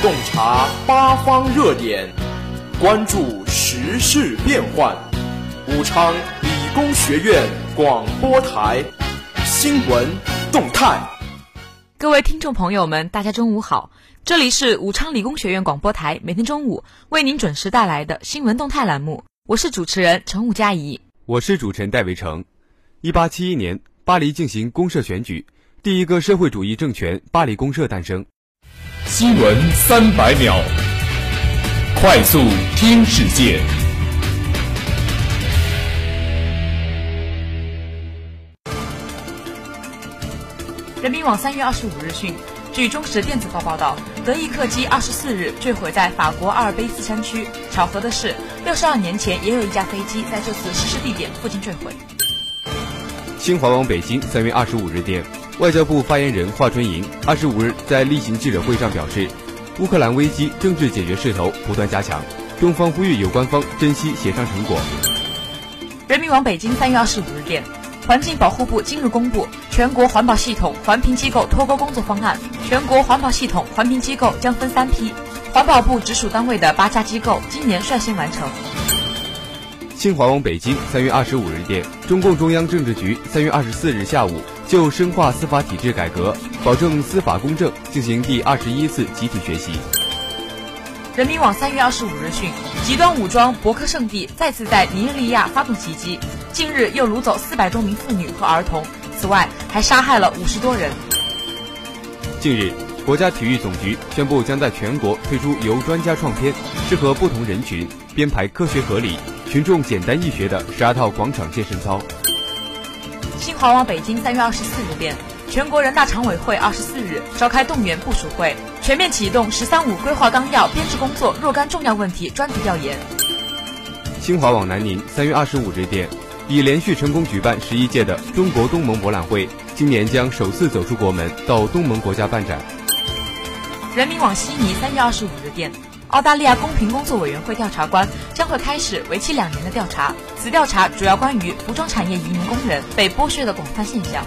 洞察八方热点，关注时事变幻。武昌理工学院广播台新闻动态。各位听众朋友们，大家中午好，这里是武昌理工学院广播台每天中午为您准时带来的新闻动态栏目，我是主持人陈武佳怡，我是主持人戴维成。一八七一年，巴黎进行公社选举，第一个社会主义政权——巴黎公社诞生。新闻三百秒，快速听世界。人民网三月二十五日讯，据中时电子报报道，德意客机二十四日坠毁在法国阿尔卑斯山区。巧合的是，六十二年前也有一架飞机在这次失事地点附近坠毁。新华网北京三月二十五日电。外交部发言人华春莹二十五日在例行记者会上表示，乌克兰危机政治解决势头不断加强，中方呼吁有关方珍惜协商成果。人民网北京三月二十五日电，环境保护部今日公布全国环保系统环评机构脱钩工作方案，全国环保系统环评机构将分三批，环保部直属单位的八家机构今年率先完成。新华网北京三月二十五日电，中共中央政治局三月二十四日下午就深化司法体制改革，保证司法公正进行第二十一次集体学习。人民网三月二十五日讯，极端武装博克圣地再次在尼日利亚发动袭击，近日又掳走四百多名妇女和儿童，此外还杀害了五十多人。近日，国家体育总局宣布将在全国推出由专家创编、适合不同人群、编排科学合理。群众简单易学的十二套广场健身操。新华网北京三月二十四日电，全国人大常委会二十四日召开动员部署会，全面启动“十三五”规划纲要编制工作若干重要问题专题调研。新华网南宁三月二十五日电，已连续成功举办十一届的中国东盟博览会，今年将首次走出国门到东盟国家办展。人民网悉尼三月二十五日电。澳大利亚公平工作委员会调查官将会开始为期两年的调查，此调查主要关于服装产业移民工人被剥削的广泛现象。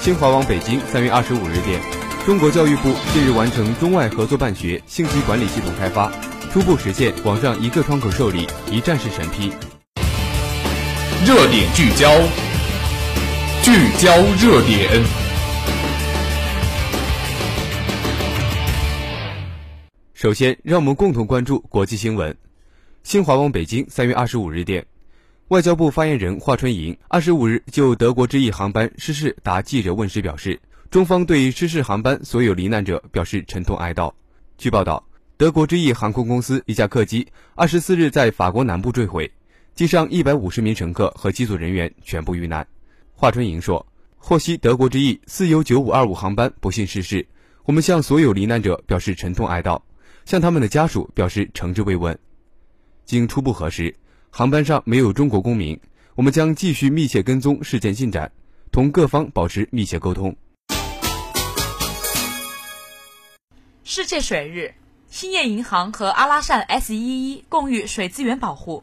新华网北京三月二十五日电，中国教育部近日完成中外合作办学信息管理系统开发，初步实现网上一个窗口受理、一站式审批。热点聚焦，聚焦热点。首先，让我们共同关注国际新闻。新华网北京三月二十五日电，外交部发言人华春莹二十五日就德国之翼航班失事答记者问时表示，中方对失事航班所有罹难者表示沉痛哀悼。据报道，德国之翼航空公司一架客机二十四日在法国南部坠毁，机上一百五十名乘客和机组人员全部遇难。华春莹说，获悉德国之翼四 U 九五二五航班不幸失事，我们向所有罹难者表示沉痛哀悼。向他们的家属表示诚挚慰问。经初步核实，航班上没有中国公民。我们将继续密切跟踪事件进展，同各方保持密切沟通。世界水日，兴业银行和阿拉善 S 一一共御水资源保护。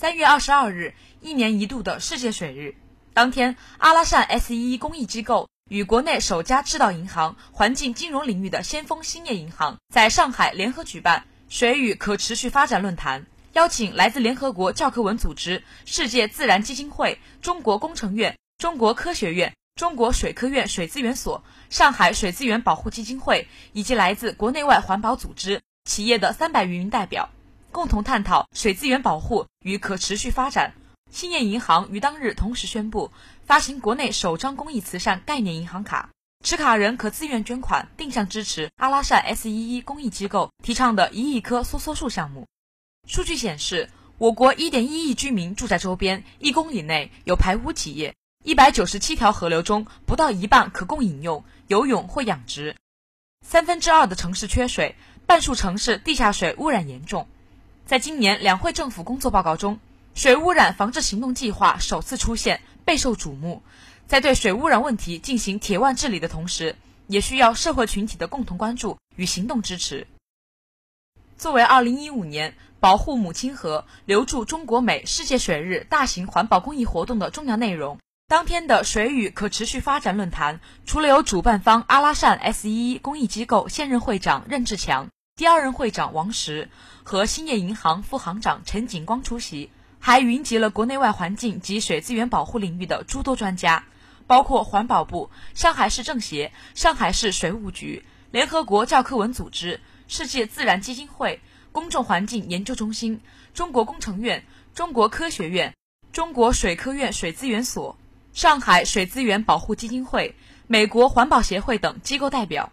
三月二十二日，一年一度的世界水日当天，阿拉善 S 一一公益机构。与国内首家制造银行、环境金融领域的先锋兴业银行在上海联合举办水与可持续发展论坛，邀请来自联合国教科文组织、世界自然基金会、中国工程院、中国科学院、中国水科院水资源所、上海水资源保护基金会以及来自国内外环保组织、企业的三百余名代表，共同探讨水资源保护与可持续发展。兴业银行于当日同时宣布。发行国内首张公益慈善概念银行卡，持卡人可自愿捐款，定向支持阿拉善 S 一一公益机构提倡的一亿棵梭梭树项目。数据显示，我国一点一亿居民住在周边一公里内有排污企业，一百九十七条河流中不到一半可供饮用、游泳或养殖，三分之二的城市缺水，半数城市地下水污染严重。在今年两会政府工作报告中，水污染防治行动计划首次出现。备受瞩目，在对水污染问题进行铁腕治理的同时，也需要社会群体的共同关注与行动支持。作为2015年保护母亲河、留住中国美世界水日大型环保公益活动的重要内容，当天的水与可持续发展论坛，除了有主办方阿拉善 S11 公益机构现任会长任志强、第二任会长王石和兴业银行副行长陈景光出席，还云集了国内外环境及水资源保护领域的诸多专家，包括环保部、上海市政协、上海市水务局、联合国教科文组织、世界自然基金会、公众环境研究中心、中国工程院、中国科学院、中国水科院水资源所。上海水资源保护基金会、美国环保协会等机构代表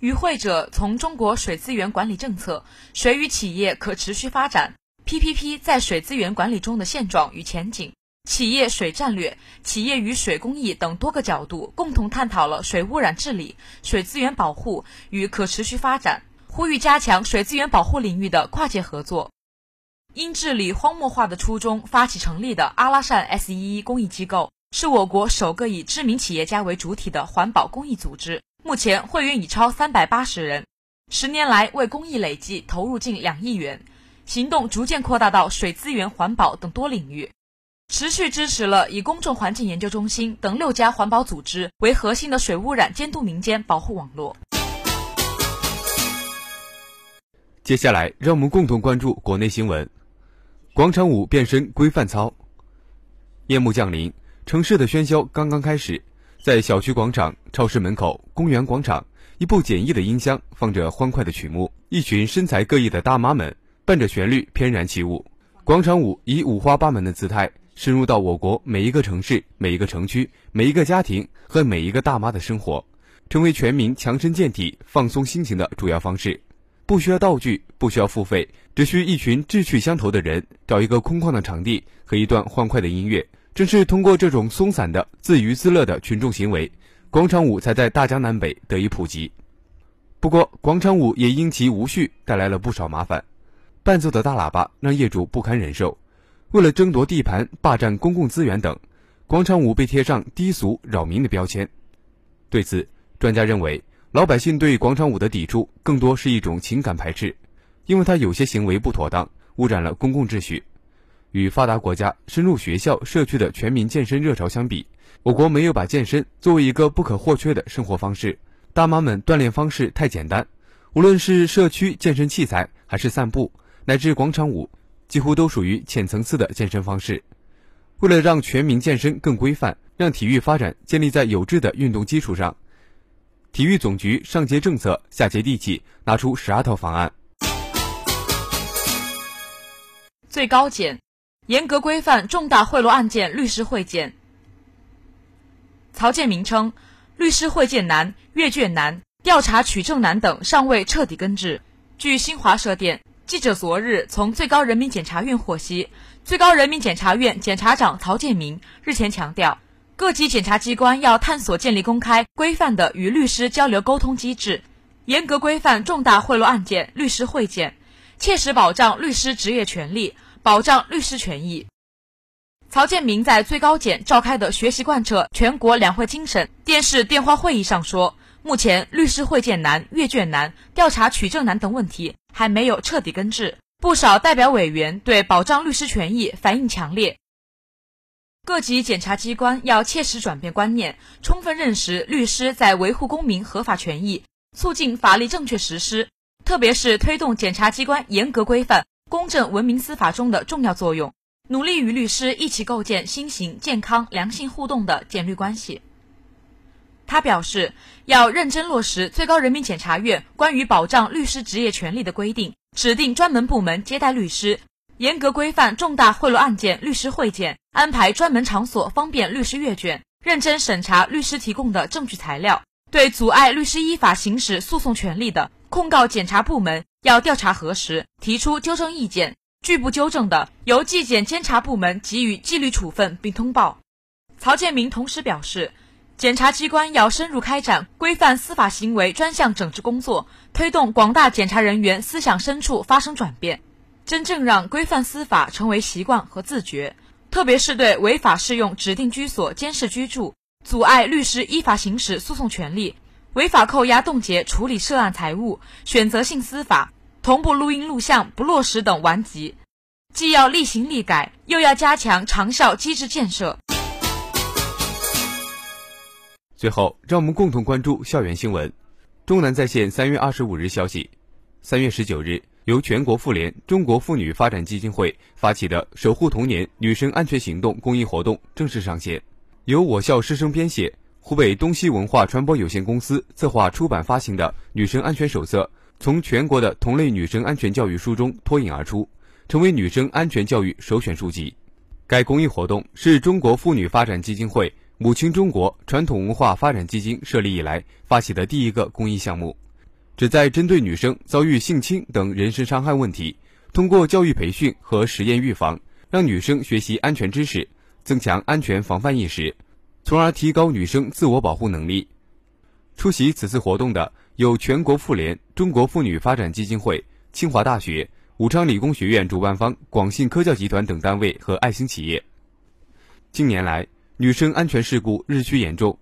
与会者从中国水资源管理政策、水与企业可持续发展、PPP 在水资源管理中的现状与前景、企业水战略、企业与水公益等多个角度，共同探讨了水污染治理、水资源保护与可持续发展，呼吁加强水资源保护领域的跨界合作。因治理荒漠化的初衷发起成立的阿拉善 S11 公益机构，是我国首个以知名企业家为主体的环保公益组织。目前会员已超三百八十人，十年来为公益累计投入近两亿元，行动逐渐扩大到水资源、环保等多领域，持续支持了以公众环境研究中心等六家环保组织为核心的水污染监督民间保护网络。接下来，让我们共同关注国内新闻。广场舞变身规范操，夜幕降临，城市的喧嚣刚刚开始。在小区广场、超市门口、公园广场，一部简易的音箱放着欢快的曲目，一群身材各异的大妈们伴着旋律翩然起舞。广场舞以五花八门的姿态深入到我国每一个城市、每一个城区、每一个家庭和每一个大妈的生活，成为全民强身健体、放松心情的主要方式。不需要道具，不需要付费，只需一群志趣相投的人，找一个空旷的场地和一段欢快的音乐。正是通过这种松散的自娱自乐的群众行为，广场舞才在大江南北得以普及。不过，广场舞也因其无序带来了不少麻烦，伴奏的大喇叭让业主不堪忍受。为了争夺地盘、霸占公共资源等，广场舞被贴上低俗扰民的标签。对此，专家认为。老百姓对广场舞的抵触更多是一种情感排斥，因为它有些行为不妥当，污染了公共秩序。与发达国家深入学校、社区的全民健身热潮相比，我国没有把健身作为一个不可或缺的生活方式。大妈们锻炼方式太简单，无论是社区健身器材，还是散步，乃至广场舞，几乎都属于浅层次的健身方式。为了让全民健身更规范，让体育发展建立在有质的运动基础上。体育总局上接政策，下接地气，拿出十二套方案。最高检严格规范重大贿赂案件律师会见。曹建明称，律师会见难、阅卷难、调查取证难等尚未彻底根治。据新华社电，记者昨日从最高人民检察院获悉，最高人民检察院检察长曹建明日前强调。各级检察机关要探索建立公开、规范的与律师交流沟通机制，严格规范重大贿赂案件律师会见，切实保障律师职业权利，保障律师权益。曹建明在最高检召开的学习贯彻全国两会精神电视电话会议上说，目前律师会见难、阅卷难、调查取证难等问题还没有彻底根治，不少代表委员对保障律师权益反应强烈。各级检察机关要切实转变观念，充分认识律师在维护公民合法权益、促进法律正确实施，特别是推动检察机关严格规范、公正文明司法中的重要作用，努力与律师一起构建新型、健康、良性互动的检律关系。他表示，要认真落实最高人民检察院关于保障律师职业权利的规定，指定专门部门接待律师。严格规范重大贿赂案件律师会见，安排专门场所方便律师阅卷，认真审查律师提供的证据材料。对阻碍律师依法行使诉讼权利的控告检察部门，要调查核实，提出纠正意见；拒不纠正的，由纪检监察部门给予纪律处分并通报。曹建明同时表示，检察机关要深入开展规范司法行为专项整治工作，推动广大检察人员思想深处发生转变。真正让规范司法成为习惯和自觉，特别是对违法适用指定居所监视居住、阻碍律师依法行使诉讼权利、违法扣押冻结处理涉案财物、选择性司法、同步录音录像不落实等顽疾，既要立行立改，又要加强长效机制建设。最后，让我们共同关注校园新闻。中南在线三月二十五日消息，三月十九日，由全国妇联、中国妇女发展基金会发起的“守护童年女生安全行动”公益活动正式上线。由我校师生编写，湖北东西文化传播有限公司策划出版发行的《女生安全手册》，从全国的同类女生安全教育书中脱颖而出，成为女生安全教育首选书籍。该公益活动是中国妇女发展基金会。母亲中国传统文化发展基金设立以来发起的第一个公益项目，旨在针对女生遭遇性侵等人身伤害问题，通过教育培训和实验预防，让女生学习安全知识，增强安全防范意识，从而提高女生自我保护能力。出席此次活动的有全国妇联、中国妇女发展基金会、清华大学、武昌理工学院主办方广信科教集团等单位和爱心企业。近年来，女生安全事故日趋严重，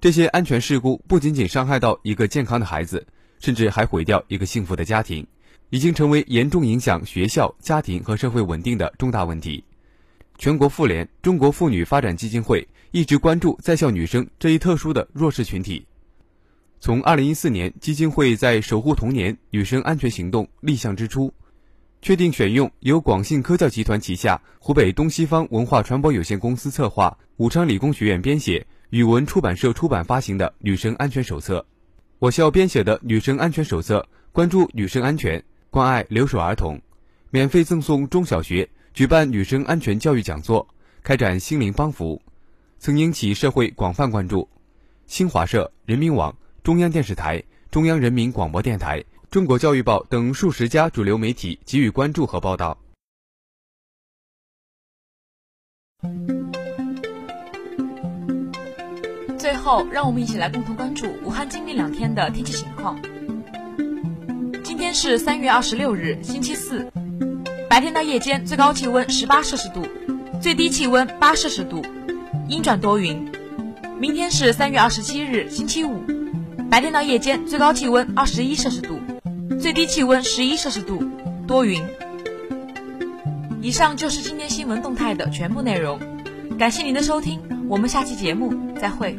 这些安全事故不仅仅伤害到一个健康的孩子，甚至还毁掉一个幸福的家庭，已经成为严重影响学校、家庭和社会稳定的重大问题。全国妇联、中国妇女发展基金会一直关注在校女生这一特殊的弱势群体。从2014年基金会在守护童年女生安全行动立项之初。确定选用由广信科教集团旗下湖北东西方文化传播有限公司策划、武昌理工学院编写、语文出版社出版发行的《女生安全手册》。我校编写的《女生安全手册》关注女生安全，关爱留守儿童，免费赠送中小学，举办女生安全教育讲座，开展心灵帮扶，曾引起社会广泛关注。新华社、人民网、中央电视台、中央人民广播电台。中国教育报等数十家主流媒体给予关注和报道。最后，让我们一起来共同关注武汉今明两天的天气情况。今天是三月二十六日，星期四，白天到夜间最高气温十八摄氏度，最低气温八摄氏度，阴转多云。明天是三月二十七日，星期五，白天到夜间最高气温二十一摄氏度。最低气温十一摄氏度，多云。以上就是今天新闻动态的全部内容，感谢您的收听，我们下期节目再会。